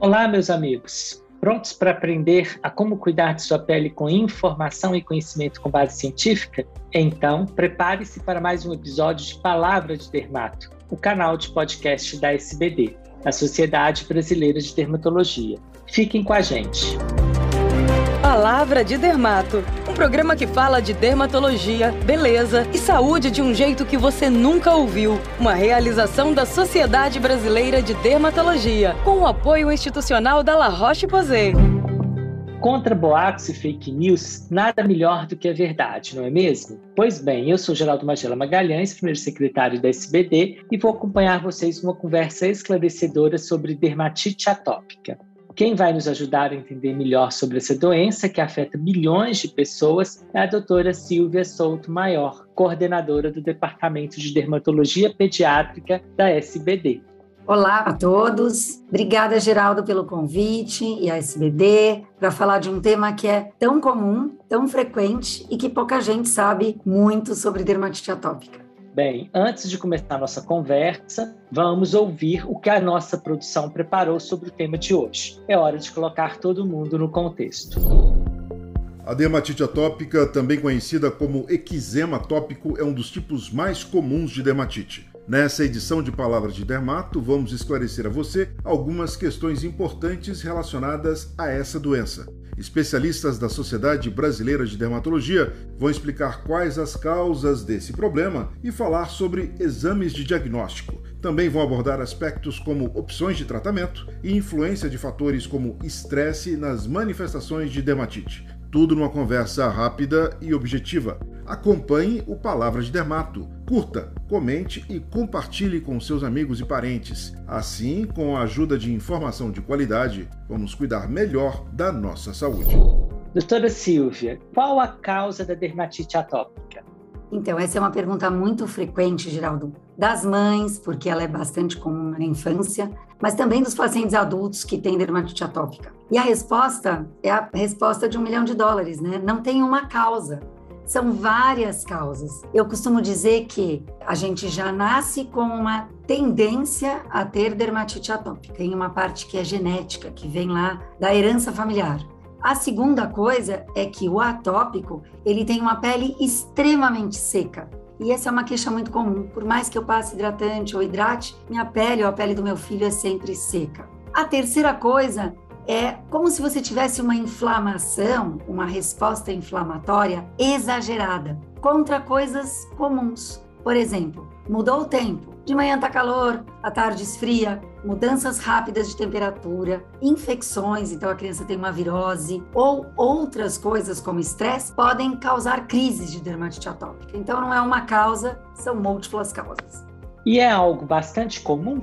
Olá, meus amigos. Prontos para aprender a como cuidar de sua pele com informação e conhecimento com base científica? Então, prepare-se para mais um episódio de Palavra de Dermato, o canal de podcast da SBD, a Sociedade Brasileira de Dermatologia. Fiquem com a gente. Palavra de Dermato, um programa que fala de dermatologia, beleza e saúde de um jeito que você nunca ouviu. Uma realização da Sociedade Brasileira de Dermatologia, com o apoio institucional da La Roche-Posay. Contra boatos e fake news, nada melhor do que a verdade, não é mesmo? Pois bem, eu sou Geraldo Magela Magalhães, primeiro secretário da SBD, e vou acompanhar vocês numa conversa esclarecedora sobre dermatite atópica. Quem vai nos ajudar a entender melhor sobre essa doença que afeta milhões de pessoas é a doutora Silvia Souto Maior, coordenadora do Departamento de Dermatologia Pediátrica da SBD. Olá a todos. Obrigada, Geraldo, pelo convite e a SBD para falar de um tema que é tão comum, tão frequente e que pouca gente sabe muito sobre dermatite atópica. Bem, antes de começar a nossa conversa, vamos ouvir o que a nossa produção preparou sobre o tema de hoje. É hora de colocar todo mundo no contexto. A dermatite atópica, também conhecida como eczema atópico, é um dos tipos mais comuns de dermatite. Nessa edição de Palavras de Dermato, vamos esclarecer a você algumas questões importantes relacionadas a essa doença. Especialistas da Sociedade Brasileira de Dermatologia vão explicar quais as causas desse problema e falar sobre exames de diagnóstico. Também vão abordar aspectos como opções de tratamento e influência de fatores como estresse nas manifestações de dermatite. Tudo numa conversa rápida e objetiva. Acompanhe o Palavra de Dermato. Curta, comente e compartilhe com seus amigos e parentes. Assim, com a ajuda de informação de qualidade, vamos cuidar melhor da nossa saúde. Doutora Silvia, qual a causa da dermatite atópica? Então, essa é uma pergunta muito frequente, Geraldo, das mães, porque ela é bastante comum na infância, mas também dos pacientes adultos que têm dermatite atópica. E a resposta é a resposta de um milhão de dólares, né? Não tem uma causa. São várias causas. Eu costumo dizer que a gente já nasce com uma tendência a ter dermatite atópica. Tem uma parte que é genética, que vem lá da herança familiar. A segunda coisa é que o atópico, ele tem uma pele extremamente seca. E essa é uma queixa muito comum. Por mais que eu passe hidratante ou hidrate, minha pele ou a pele do meu filho é sempre seca. A terceira coisa é como se você tivesse uma inflamação, uma resposta inflamatória exagerada contra coisas comuns. Por exemplo, mudou o tempo, de manhã tá calor, à tarde esfria, mudanças rápidas de temperatura, infecções, então a criança tem uma virose, ou outras coisas como estresse podem causar crises de dermatite atópica. Então não é uma causa, são múltiplas causas. E é algo bastante comum?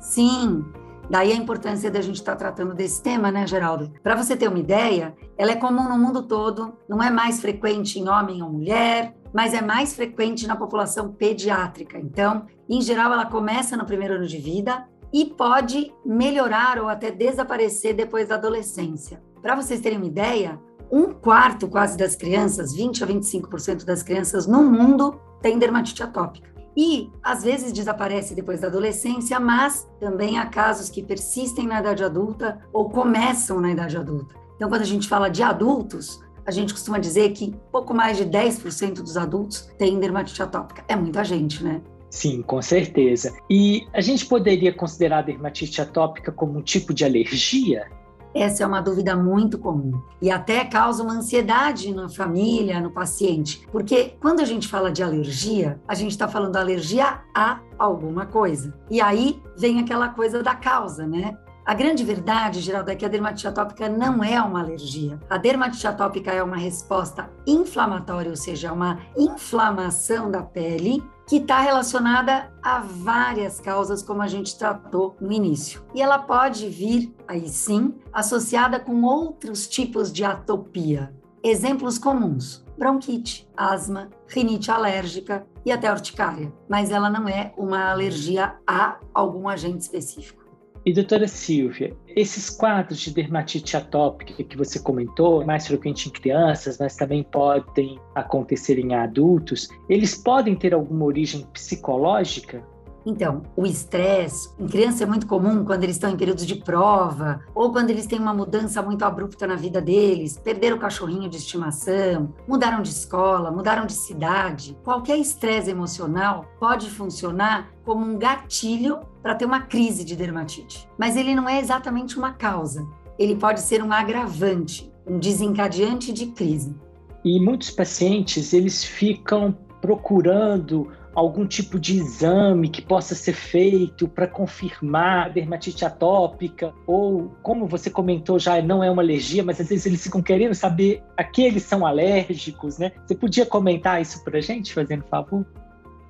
Sim, Daí a importância da gente estar tá tratando desse tema, né, Geraldo? Para você ter uma ideia, ela é comum no mundo todo, não é mais frequente em homem ou mulher, mas é mais frequente na população pediátrica. Então, em geral, ela começa no primeiro ano de vida e pode melhorar ou até desaparecer depois da adolescência. Para vocês terem uma ideia, um quarto quase das crianças, 20 a 25% das crianças no mundo, tem dermatite atópica e às vezes desaparece depois da adolescência, mas também há casos que persistem na idade adulta ou começam na idade adulta. Então, quando a gente fala de adultos, a gente costuma dizer que pouco mais de 10% dos adultos têm dermatite atópica. É muita gente, né? Sim, com certeza. E a gente poderia considerar a dermatite atópica como um tipo de alergia? Essa é uma dúvida muito comum e até causa uma ansiedade na família, no paciente, porque quando a gente fala de alergia, a gente está falando alergia a alguma coisa. E aí vem aquela coisa da causa, né? A grande verdade, Geraldo, é que a dermatite atópica não é uma alergia. A dermatite atópica é uma resposta inflamatória, ou seja, uma inflamação da pele que está relacionada a várias causas, como a gente tratou no início. E ela pode vir, aí sim, associada com outros tipos de atopia. Exemplos comuns: bronquite, asma, rinite alérgica e até urticária. Mas ela não é uma alergia a algum agente específico. E doutora Silvia, esses quadros de dermatite atópica que você comentou, mais frequente em crianças, mas também podem acontecer em adultos, eles podem ter alguma origem psicológica? Então, o estresse em criança é muito comum quando eles estão em períodos de prova ou quando eles têm uma mudança muito abrupta na vida deles, perderam o cachorrinho de estimação, mudaram de escola, mudaram de cidade. Qualquer estresse emocional pode funcionar como um gatilho para ter uma crise de dermatite. Mas ele não é exatamente uma causa. Ele pode ser um agravante, um desencadeante de crise. E muitos pacientes, eles ficam procurando algum tipo de exame que possa ser feito para confirmar a dermatite atópica, ou como você comentou já, não é uma alergia, mas às vezes eles ficam querendo saber a que eles são alérgicos, né? Você podia comentar isso para a gente, fazendo favor?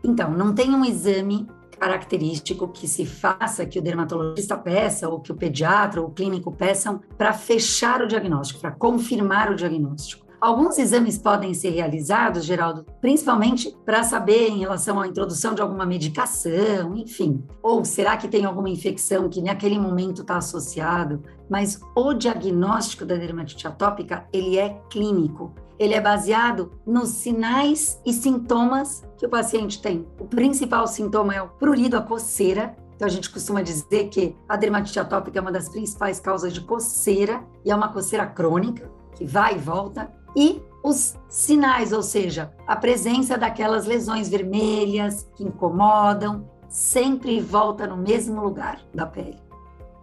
Então, não tem um exame característico que se faça, que o dermatologista peça, ou que o pediatra ou o clínico peçam, para fechar o diagnóstico, para confirmar o diagnóstico. Alguns exames podem ser realizados, Geraldo, principalmente para saber em relação à introdução de alguma medicação, enfim. Ou será que tem alguma infecção que naquele momento está associado? Mas o diagnóstico da dermatite atópica, ele é clínico. Ele é baseado nos sinais e sintomas que o paciente tem. O principal sintoma é o prurido, a coceira, então, a gente costuma dizer que a dermatite atópica é uma das principais causas de coceira e é uma coceira crônica, que vai e volta e os sinais, ou seja, a presença daquelas lesões vermelhas que incomodam, sempre volta no mesmo lugar da pele.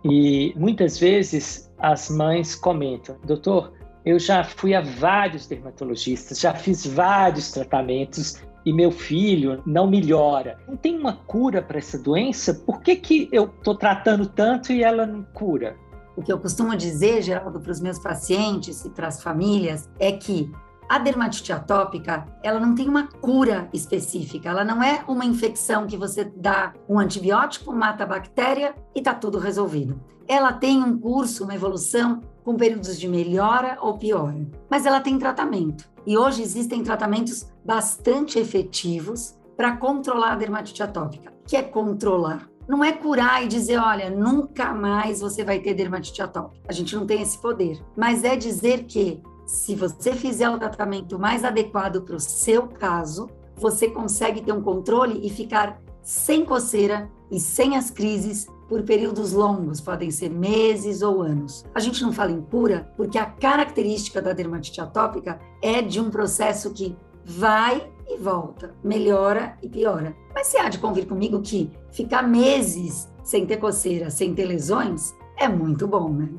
E muitas vezes as mães comentam, doutor, eu já fui a vários dermatologistas, já fiz vários tratamentos e meu filho não melhora. Não tem uma cura para essa doença? Por que, que eu estou tratando tanto e ela não cura? O que eu costumo dizer, Geraldo, para os meus pacientes e para as famílias é que a dermatite atópica, ela não tem uma cura específica, ela não é uma infecção que você dá um antibiótico, mata a bactéria e está tudo resolvido. Ela tem um curso, uma evolução com períodos de melhora ou piora, mas ela tem tratamento. E hoje existem tratamentos bastante efetivos para controlar a dermatite atópica. Que é controlar? não é curar e dizer, olha, nunca mais você vai ter dermatite atópica. A gente não tem esse poder. Mas é dizer que se você fizer o tratamento mais adequado para o seu caso, você consegue ter um controle e ficar sem coceira e sem as crises por períodos longos, podem ser meses ou anos. A gente não fala em cura porque a característica da dermatite atópica é de um processo que vai e volta, melhora e piora. Mas você há de convir comigo que ficar meses sem ter coceira, sem ter lesões, é muito bom, né?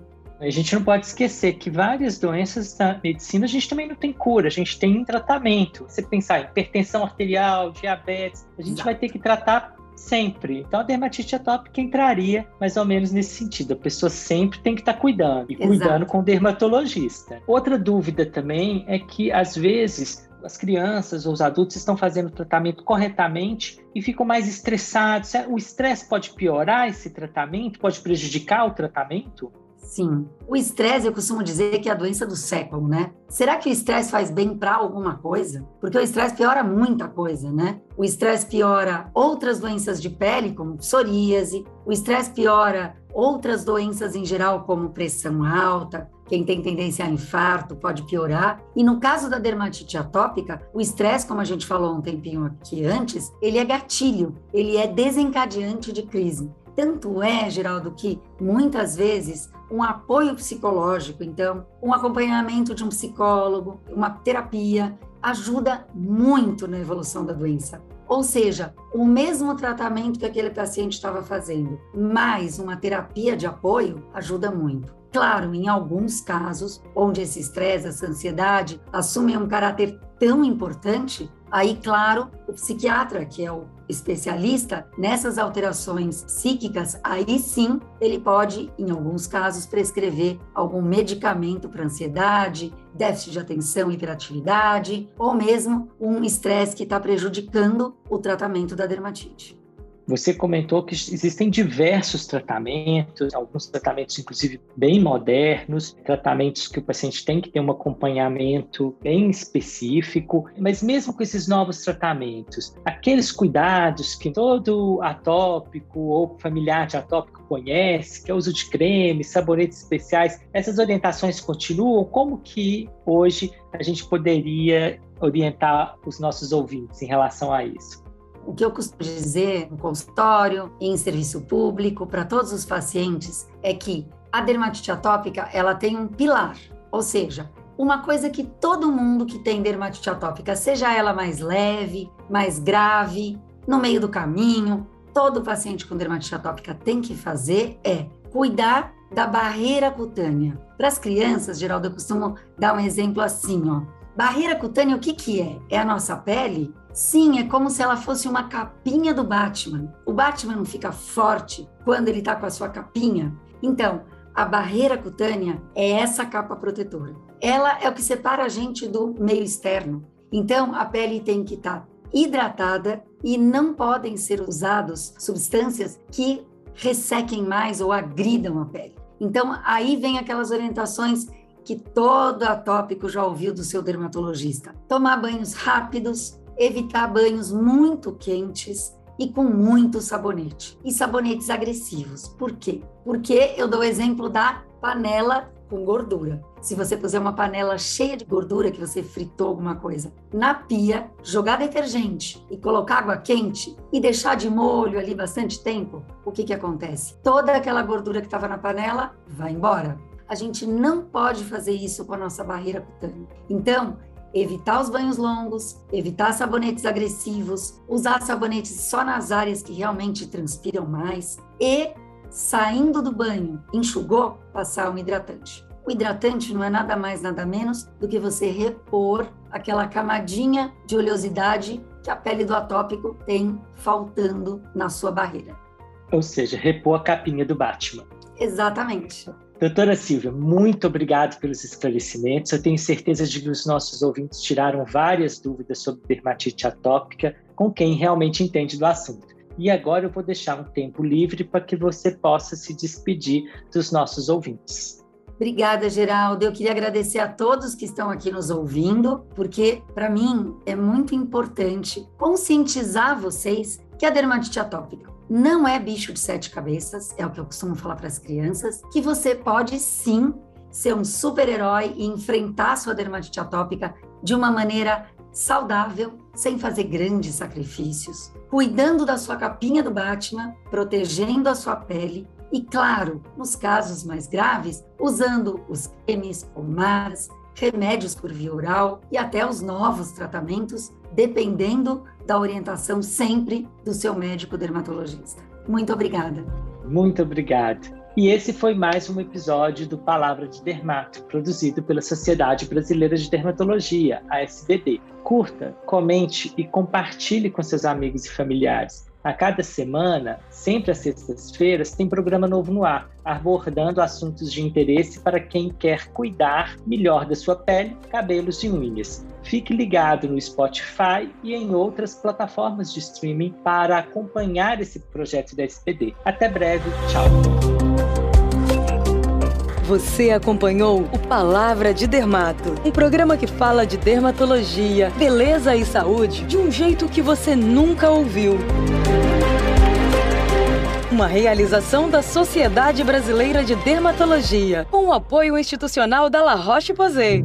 A gente não pode esquecer que várias doenças da medicina a gente também não tem cura, a gente tem tratamento. Você pensar em hipertensão arterial, diabetes, a gente Exato. vai ter que tratar sempre. Então a dermatite atópica entraria mais ou menos nesse sentido. A pessoa sempre tem que estar tá cuidando e Exato. cuidando com o dermatologista. Outra dúvida também é que às vezes as crianças ou os adultos estão fazendo o tratamento corretamente e ficam mais estressados. O estresse pode piorar esse tratamento? Pode prejudicar o tratamento? Sim. O estresse, eu costumo dizer que é a doença do século, né? Será que o estresse faz bem para alguma coisa? Porque o estresse piora muita coisa, né? O estresse piora outras doenças de pele, como psoríase, o estresse piora outras doenças em geral, como pressão alta, quem tem tendência a infarto pode piorar. E no caso da dermatite atópica, o estresse, como a gente falou um tempinho aqui antes, ele é gatilho, ele é desencadeante de crise. Tanto é, Geraldo, que muitas vezes um apoio psicológico, então, um acompanhamento de um psicólogo, uma terapia, ajuda muito na evolução da doença. Ou seja, o mesmo tratamento que aquele paciente estava fazendo, mais uma terapia de apoio, ajuda muito. Claro, em alguns casos, onde esse estresse, essa ansiedade assumem um caráter tão importante, aí, claro, o psiquiatra, que é o especialista nessas alterações psíquicas, aí sim ele pode, em alguns casos, prescrever algum medicamento para ansiedade, déficit de atenção, hiperatividade, ou mesmo um estresse que está prejudicando o tratamento da dermatite. Você comentou que existem diversos tratamentos, alguns tratamentos, inclusive, bem modernos, tratamentos que o paciente tem que ter um acompanhamento bem específico, mas mesmo com esses novos tratamentos, aqueles cuidados que todo atópico ou familiar de atópico conhece, que é o uso de cremes, sabonetes especiais, essas orientações continuam? Como que hoje a gente poderia orientar os nossos ouvintes em relação a isso? O que eu costumo dizer no consultório, em serviço público, para todos os pacientes, é que a dermatite atópica ela tem um pilar, ou seja, uma coisa que todo mundo que tem dermatite atópica, seja ela mais leve, mais grave, no meio do caminho, todo paciente com dermatite atópica tem que fazer é cuidar da barreira cutânea. Para as crianças, Geraldo, eu costumo dar um exemplo assim, ó. Barreira cutânea, o que que é? É a nossa pele? Sim, é como se ela fosse uma capinha do Batman. O Batman não fica forte quando ele está com a sua capinha? Então, a barreira cutânea é essa capa protetora. Ela é o que separa a gente do meio externo. Então, a pele tem que estar tá hidratada e não podem ser usados substâncias que ressequem mais ou agridam a pele. Então, aí vem aquelas orientações que todo atópico já ouviu do seu dermatologista. Tomar banhos rápidos, evitar banhos muito quentes e com muito sabonete. E sabonetes agressivos. Por quê? Porque eu dou o exemplo da panela com gordura. Se você puser uma panela cheia de gordura que você fritou alguma coisa na pia, jogar detergente e colocar água quente e deixar de molho ali bastante tempo, o que que acontece? Toda aquela gordura que estava na panela vai embora. A gente não pode fazer isso com a nossa barreira cutânea. Então, evitar os banhos longos, evitar sabonetes agressivos, usar sabonetes só nas áreas que realmente transpiram mais e saindo do banho, enxugou, passar um hidratante. O hidratante não é nada mais, nada menos do que você repor aquela camadinha de oleosidade que a pele do atópico tem faltando na sua barreira. Ou seja, repor a capinha do Batman. Exatamente. Doutora Silvia, muito obrigado pelos esclarecimentos. Eu tenho certeza de que os nossos ouvintes tiraram várias dúvidas sobre dermatite atópica com quem realmente entende do assunto. E agora eu vou deixar um tempo livre para que você possa se despedir dos nossos ouvintes. Obrigada, Geraldo. Eu queria agradecer a todos que estão aqui nos ouvindo, porque para mim é muito importante conscientizar vocês que a dermatite atópica não é bicho de sete cabeças, é o que eu costumo falar para as crianças, que você pode sim ser um super-herói e enfrentar sua dermatite atópica de uma maneira saudável, sem fazer grandes sacrifícios, cuidando da sua capinha do Batman, protegendo a sua pele e, claro, nos casos mais graves, usando os cremes, pomadas, remédios por via oral e até os novos tratamentos, dependendo da orientação sempre do seu médico dermatologista. Muito obrigada. Muito obrigado. E esse foi mais um episódio do Palavra de Dermato, produzido pela Sociedade Brasileira de Dermatologia, a SBD. Curta, comente e compartilhe com seus amigos e familiares. A cada semana, sempre às sextas-feiras, tem programa novo no ar, abordando assuntos de interesse para quem quer cuidar melhor da sua pele, cabelos e unhas. Fique ligado no Spotify e em outras plataformas de streaming para acompanhar esse projeto da SPD. Até breve, tchau! Você acompanhou o Palavra de Dermato, um programa que fala de dermatologia, beleza e saúde de um jeito que você nunca ouviu. Uma realização da Sociedade Brasileira de Dermatologia, com o apoio institucional da La Roche-Posay.